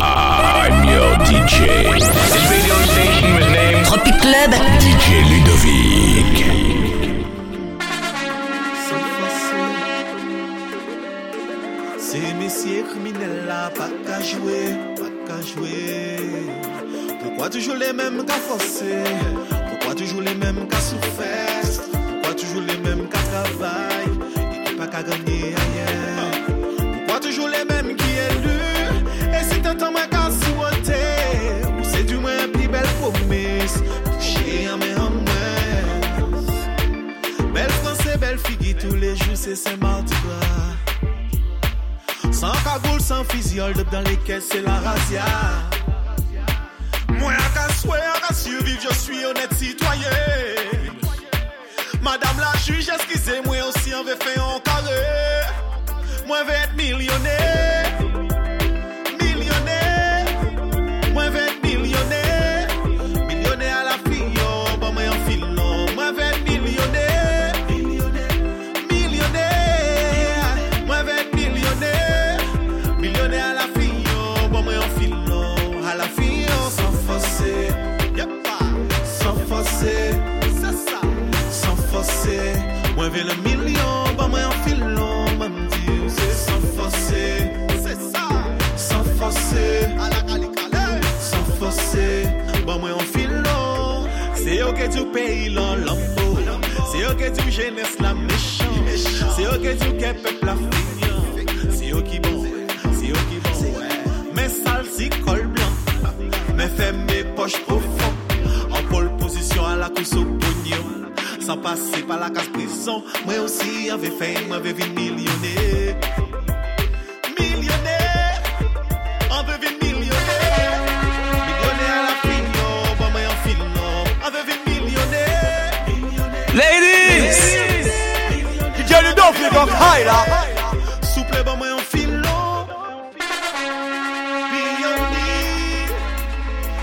I'm your DJ. This radio station was named Tropic Club. DJ Ludovic. C'est messieurs criminels là, pas qu'à jouer, pas qu'à jouer. Pourquoi toujours les mêmes qu'à forcer? Pourquoi toujours les mêmes qu'à souffrir? Pourquoi toujours les mêmes qu'à travailler? Et qui pas qu'à gagner ailleurs Pourquoi toujours les mêmes plus belle promesse Toucher en main en main Belle français, belle fille, tous les jours c'est Saint-Mardi gras sans cagoule, sans up dans les caisses, c'est la razzia. Qu'à souhait, à qu'à survivre, je suis honnête citoyen. Madame la juge, excusez-moi aussi, on veut faire un carré. Moi, vais être millionnaire. Millionnaire. Que payes l'en. C'est eux que tu jeunesse la méchant. C'est eux que tu qu'est peuple la fignon. C'est eux qui bon. C'est eux qui bon. Mais sale si col blanc. Mais mes poches profondes. En pole position à la course au pognon. Sans passer par la casse prison. Moi aussi, avait fait, moi, avait vu. Millionnaire. baila Souple bon, ba mwen yon film lo Pi yon ni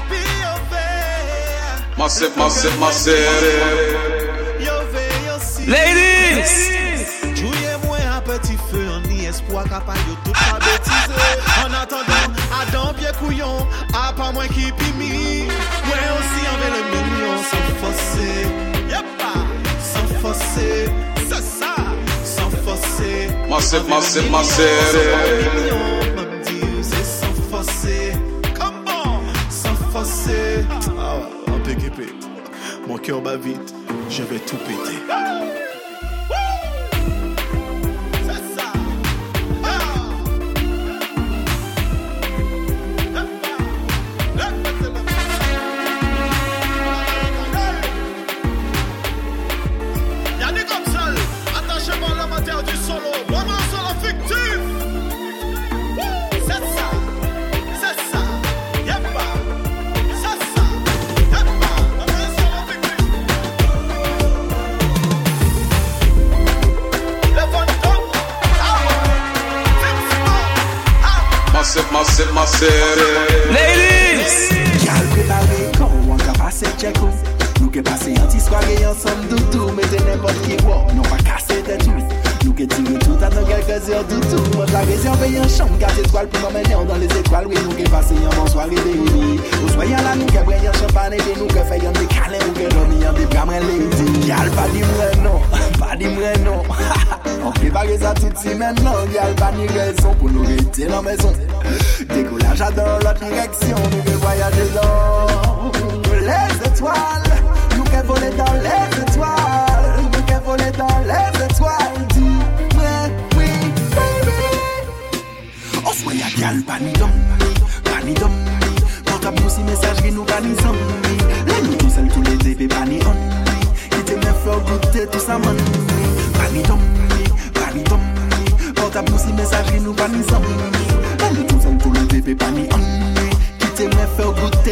Pi yon ve Mase, mase, mase Yon ve yon si Ladies! Jouye mwen apeti fe Yon ni espwa kapay yo tout pa betize. An atandan, adan pye kouyon A pa mwen ki pi Massive, massive, massive. Comment Ah képé Mon cœur bat vite Je vais tout péter Ladies! Gal prepare kon, wan ka pase cheko Nou ke pase yon ti swage yon som doutou Mete nepot ki wop. Nou pa kase tetou Nou ke tire tout an nou kelke zyon doutou. Mwen la rezerve yon chanm, kase etwal pou mwen yon dan les etwal Oui, nou ke pase yon bon bonsoare baby Ou soyan la nou ke bre yon champane De nou ke fe yon de dekalen, Ou ke lomi yon de bramre lady Gal pa di mwen non, pa di mwen non. Ha ha E bagay sa touti men nan Gyal pa ni rezon pou nou rete nan mezon Dekolaj adan lot direksyon Nou ve voyaje dan Les etoiles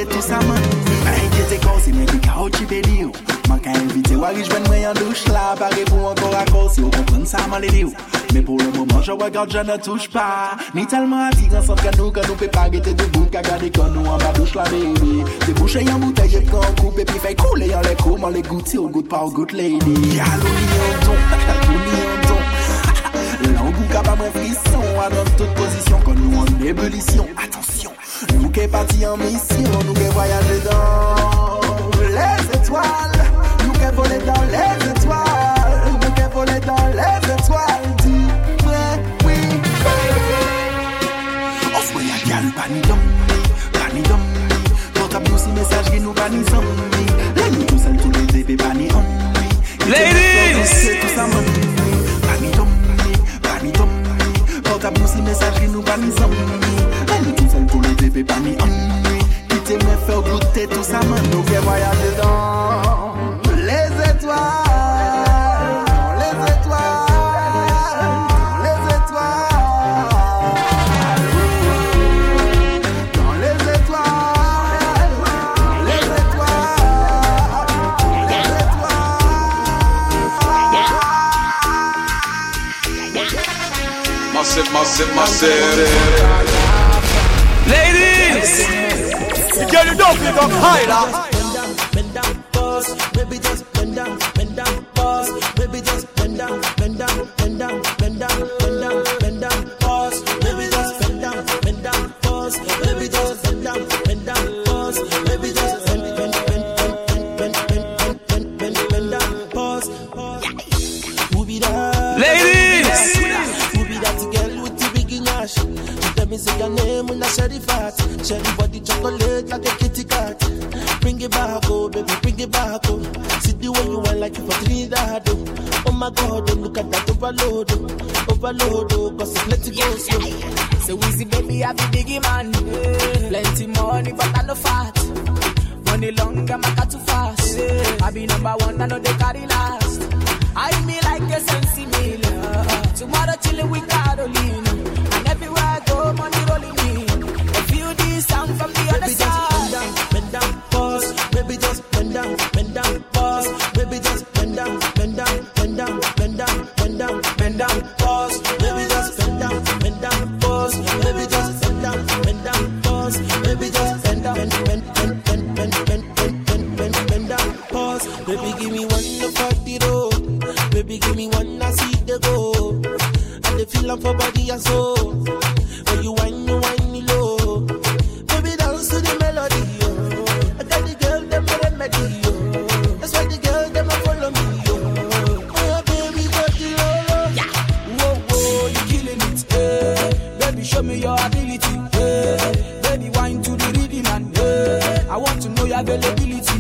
se tou sa man Mwen mwen beli Mwen ka invite wari jwen douche man le je regarde, je ne touche pa Ni telman atigan san kan nou Kan nou pe gade la baby. Te bouche yon bouteille, koupe Pi fey koule yon le kou, le gouti Ou gout pa lady. Yalou ni yon ton, yalou ni yon ton frisson A tout posisyon, kon nou an Atensyon, nou ke pati an mesaj ki nou pa ni zombi La nou tou sel tou leze pe pa ni ombi Ladies! Pa ni dombi, pa ni dombi Porta pou si mesaj ki nou pa ni zombi La nou tou sel tou leze pe pa ni ombi Kite mwen fe ou gloute tou sa man. Nou ke vaya dedan in my city. Ladies, girl, you don't pick up high, wet like a kitty cat. Bring it back, oh baby, bring it back, oh. See the way you want like you for Trinidad, oh. Oh my God, oh, look at that overload, oh. Overload, oh, cause it's let it go slow. So easy, baby, I be biggie man. Yeah. Plenty money, but I no fat. Money long, I'm a too fast. Yeah. I be number one, I know they carry last. I me like a sensi love Tomorrow chillin' with that. Give me one for the road. Baby, give me one, I see the go. And the feeling for body and soul. When you whine, you whine me low. Baby, dance to the melody, yo. I got the girl, them a remedy, yo. That's why the girl, them a follow me, yo. Oh. oh, baby, body low, yeah. Whoa, whoa, you killing it, eh. Baby, show me your ability, eh. Baby, whine to the rhythm and, eh. I want to know your availability.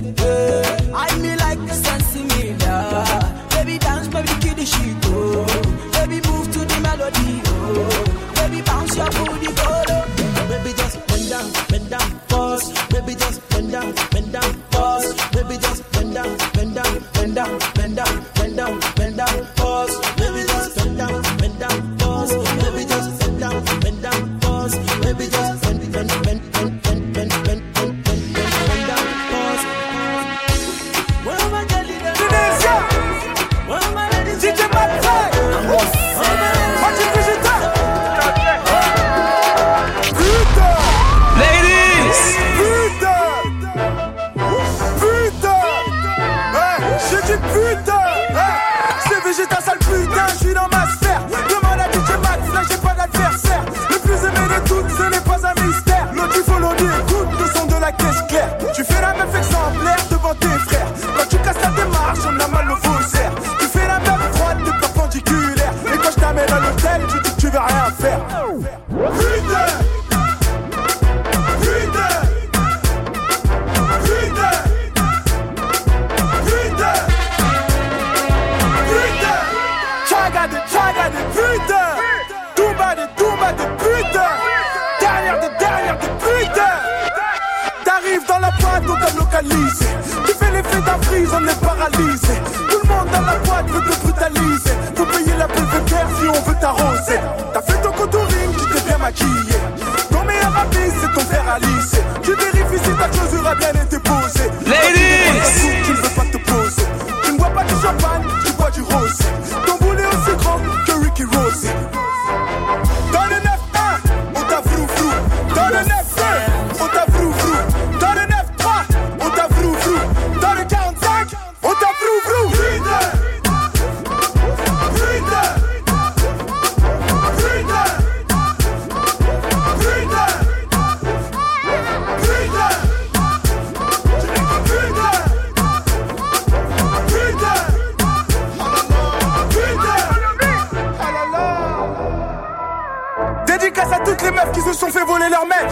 En ébullition Attention Nous meufs qui se sont fait voler leur mec.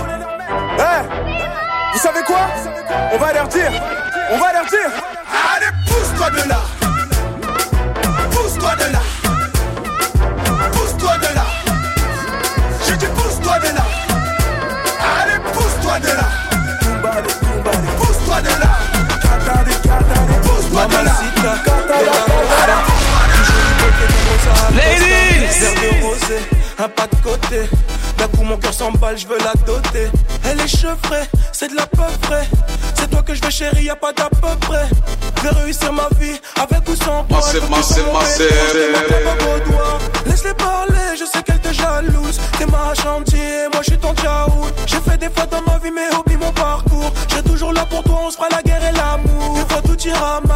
Eh, vous savez quoi? On va leur dire. On va leur dire. Allez, pousse-toi de là. Pousse-toi de là. Pousse-toi de là. Je dis pousse-toi de là. Allez, pousse-toi de là. Pousse-toi de là. Pousse-toi de là. Ladies! Un pas de côté. D'un coup mon cœur s'emballe, je veux la doter. Elle est chevrée, c'est de la peu près. C'est toi que je veux chérie, y a pas d'à peu près. Je vais réussir ma vie avec ou sans toi. Massé, massé, massé. Laisse-les parler, je sais qu'elle te jalouse. T'es ma chantier, moi je suis ton tchaout. J'ai fait des fois dans ma vie, mais oublie mon parcours. J'ai toujours là pour toi, on se fera la guerre et l'amour. Des fois tout ira mal,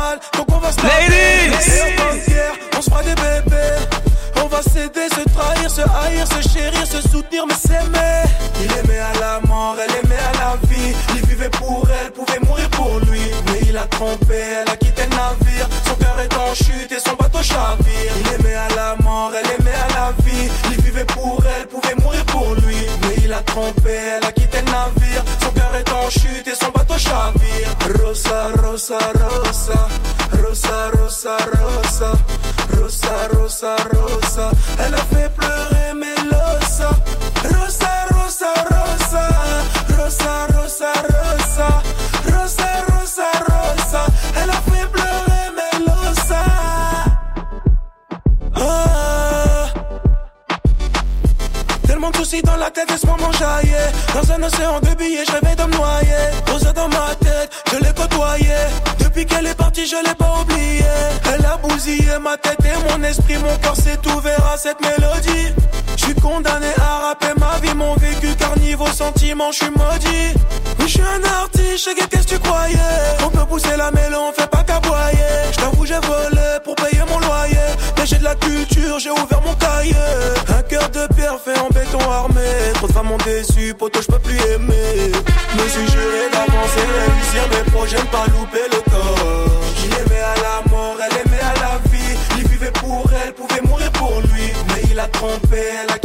Elle a quitté le navire. Son cœur est en chute et son bateau chavire. Rosa, rosa, rosa. Rosa, rosa, rosa. Rosa, rosa, rosa. Dans la tête moment jaillit Dans un océan de billets, je rêvais de me noyer Posé dans ma tête, je l'ai côtoyé. Depuis qu'elle est partie, je l'ai pas oublié. Elle a bousillé ma tête et mon esprit Mon cœur s'est ouvert à cette mélodie Je suis condamné à rapper ma vie Mon vécu car niveau sentiment, je suis maudit. Oui, je suis un artiste, je qu'est-ce que tu croyais? On peut pousser la mêlée, on fait pas qu'aboyer. Je t'avoue, j'ai volé pour payer mon loyer. Mais j'ai de la culture, j'ai ouvert mon cahier. Un cœur de pierre fait en béton armé. Trop de femmes m'ont déçu, poto, je peux plus aimer. Me suis juré d'avancer, réussir. Mes projets, ne pas louper le corps. Il aimait à la mort, elle aimait à la vie. Il vivait pour elle, pouvait mourir pour lui trompé, elle